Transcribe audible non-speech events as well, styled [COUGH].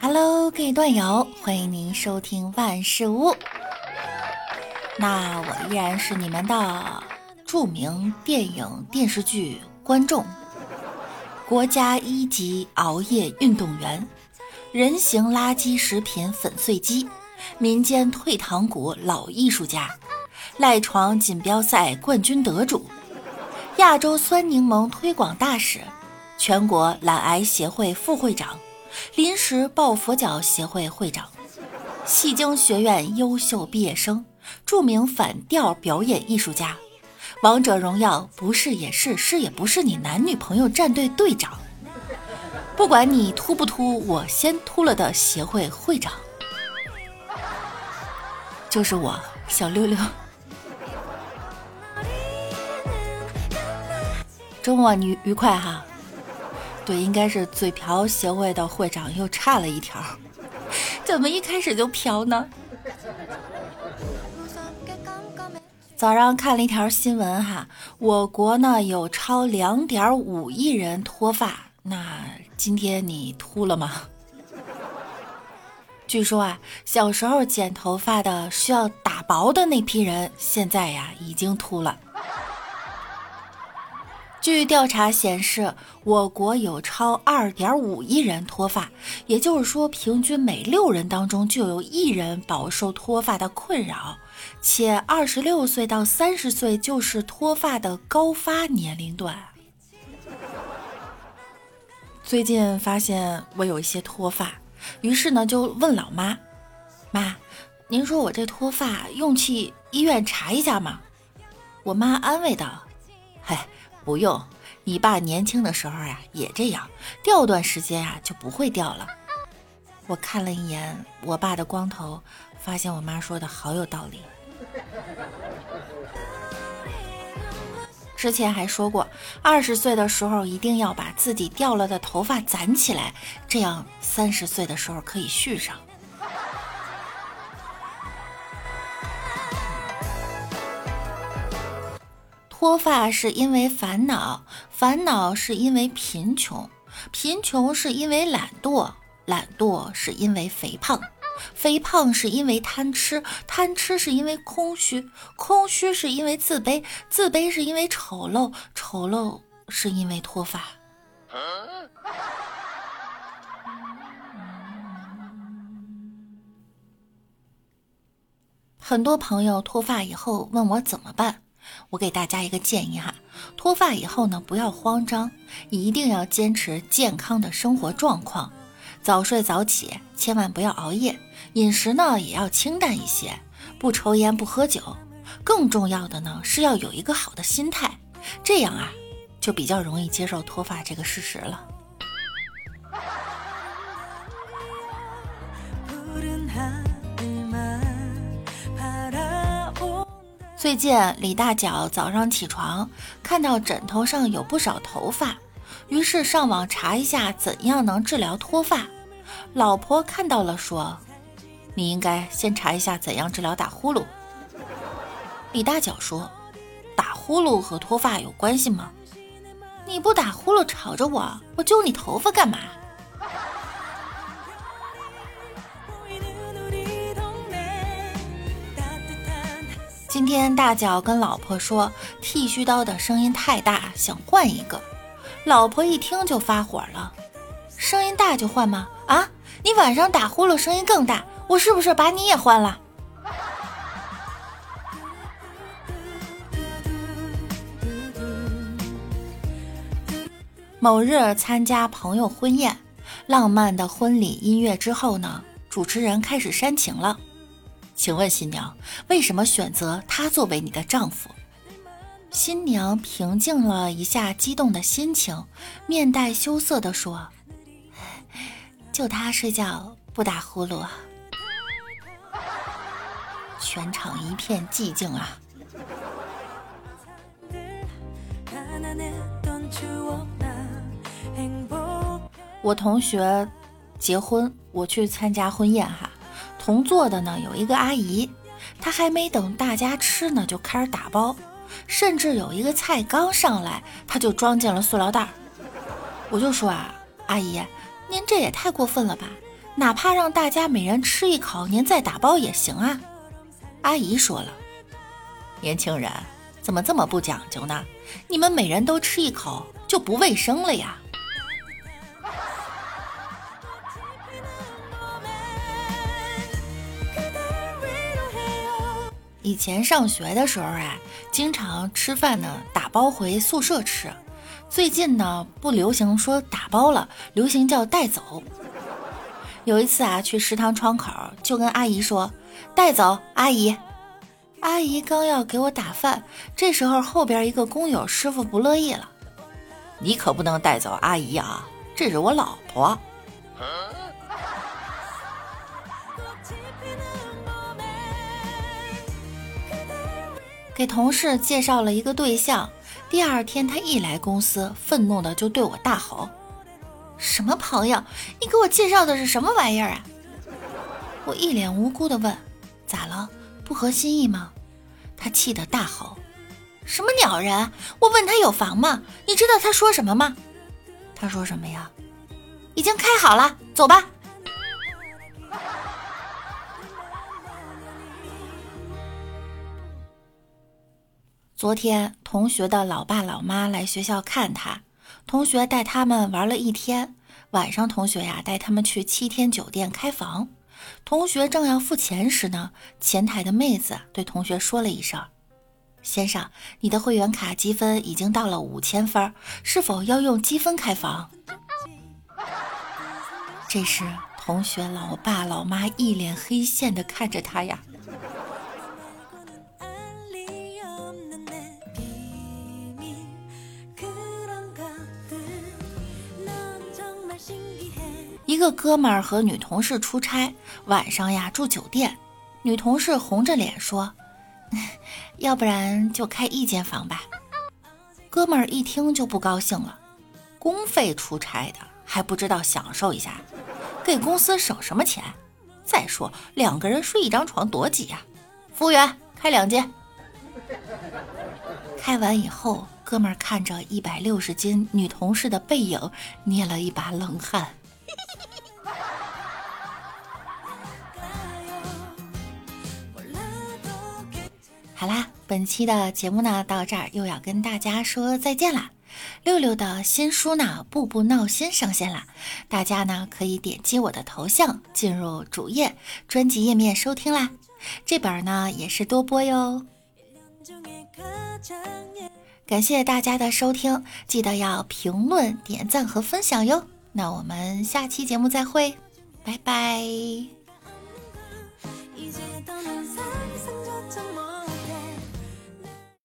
Hello，各位段友，欢迎您收听万事屋。那我依然是你们的著名电影电视剧观众，国家一级熬夜运动员，人形垃圾食品粉碎机，民间退堂鼓老艺术家，赖床锦标赛冠军得主，亚洲酸柠檬推广大使。全国懒癌协会副会长，临时抱佛脚协会会长，戏精学院优秀毕业生，著名反调表演艺术家，王者荣耀不是也是是也不是你男女朋友战队队长，不管你秃不秃，我先秃了的协会会长，就是我小六六。周末你愉快哈。对，应该是嘴瓢协会的会长又差了一条，[LAUGHS] 怎么一开始就瓢呢？早上看了一条新闻哈，我国呢有超两点五亿人脱发，那今天你秃了吗？[LAUGHS] 据说啊，小时候剪头发的需要打薄的那批人，现在呀已经秃了。据调查显示，我国有超二点五亿人脱发，也就是说，平均每六人当中就有一人饱受脱发的困扰，且二十六岁到三十岁就是脱发的高发年龄段。最近发现我有一些脱发，于是呢就问老妈：“妈，您说我这脱发用去医院查一下吗？”我妈安慰道：“嗨。”不用，你爸年轻的时候呀也这样，掉段时间啊就不会掉了。我看了一眼我爸的光头，发现我妈说的好有道理。之前还说过，二十岁的时候一定要把自己掉了的头发攒起来，这样三十岁的时候可以续上。脱发是因为烦恼，烦恼是因为贫穷，贫穷是因为懒惰，懒惰是因为肥胖，肥胖是因为贪吃，贪吃是因为空虚，空虚是因为自卑，自卑是因为丑陋，丑陋是因为脱发。很多朋友脱发以后问我怎么办。我给大家一个建议哈，脱发以后呢，不要慌张，一定要坚持健康的生活状况，早睡早起，千万不要熬夜，饮食呢也要清淡一些，不抽烟不喝酒，更重要的呢是要有一个好的心态，这样啊就比较容易接受脱发这个事实了。最近李大脚早上起床看到枕头上有不少头发，于是上网查一下怎样能治疗脱发。老婆看到了说：“你应该先查一下怎样治疗打呼噜。”李大脚说：“打呼噜和脱发有关系吗？你不打呼噜吵着我，我揪你头发干嘛？”今天大脚跟老婆说，剃须刀的声音太大，想换一个。老婆一听就发火了：“声音大就换吗？啊，你晚上打呼噜声音更大，我是不是把你也换了？”某日参加朋友婚宴，浪漫的婚礼音乐之后呢，主持人开始煽情了。请问新娘为什么选择他作为你的丈夫？新娘平静了一下激动的心情，面带羞涩地说：“就他睡觉不打呼噜。”全场一片寂静啊！我同学结婚，我去参加婚宴哈。同坐的呢有一个阿姨，她还没等大家吃呢，就开始打包，甚至有一个菜刚上来，她就装进了塑料袋。我就说啊，阿姨，您这也太过分了吧？哪怕让大家每人吃一口，您再打包也行啊。阿姨说了，年轻人怎么这么不讲究呢？你们每人都吃一口就不卫生了呀。以前上学的时候啊，经常吃饭呢打包回宿舍吃。最近呢不流行说打包了，流行叫带走。有一次啊，去食堂窗口就跟阿姨说带走，阿姨。阿姨刚要给我打饭，这时候后边一个工友师傅不乐意了，你可不能带走阿姨啊，这是我老婆。给同事介绍了一个对象，第二天他一来公司，愤怒的就对我大吼：“什么朋友？你给我介绍的是什么玩意儿啊？”我一脸无辜的问：“咋了？不合心意吗？”他气得大吼：“什么鸟人？我问他有房吗？你知道他说什么吗？他说什么呀？已经开好了，走吧。”昨天同学的老爸老妈来学校看他，同学带他们玩了一天。晚上，同学呀带他们去七天酒店开房。同学正要付钱时呢，前台的妹子对同学说了一声：“先生，你的会员卡积分已经到了五千分，是否要用积分开房？”这时，同学老爸老妈一脸黑线的看着他呀。一个哥们儿和女同事出差，晚上呀住酒店。女同事红着脸说：“ [LAUGHS] 要不然就开一间房吧。”哥们儿一听就不高兴了：“公费出差的还不知道享受一下，给公司省什么钱？再说两个人睡一张床多挤呀！”服务员开两间。开完以后，哥们儿看着一百六十斤女同事的背影，捏了一把冷汗。好啦，本期的节目呢到这儿又要跟大家说再见啦。六六的新书呢《步步闹心》上线啦，大家呢可以点击我的头像进入主页专辑页面收听啦。这本呢也是多播哟。感谢大家的收听，记得要评论、点赞和分享哟。那我们下期节目再会，拜拜。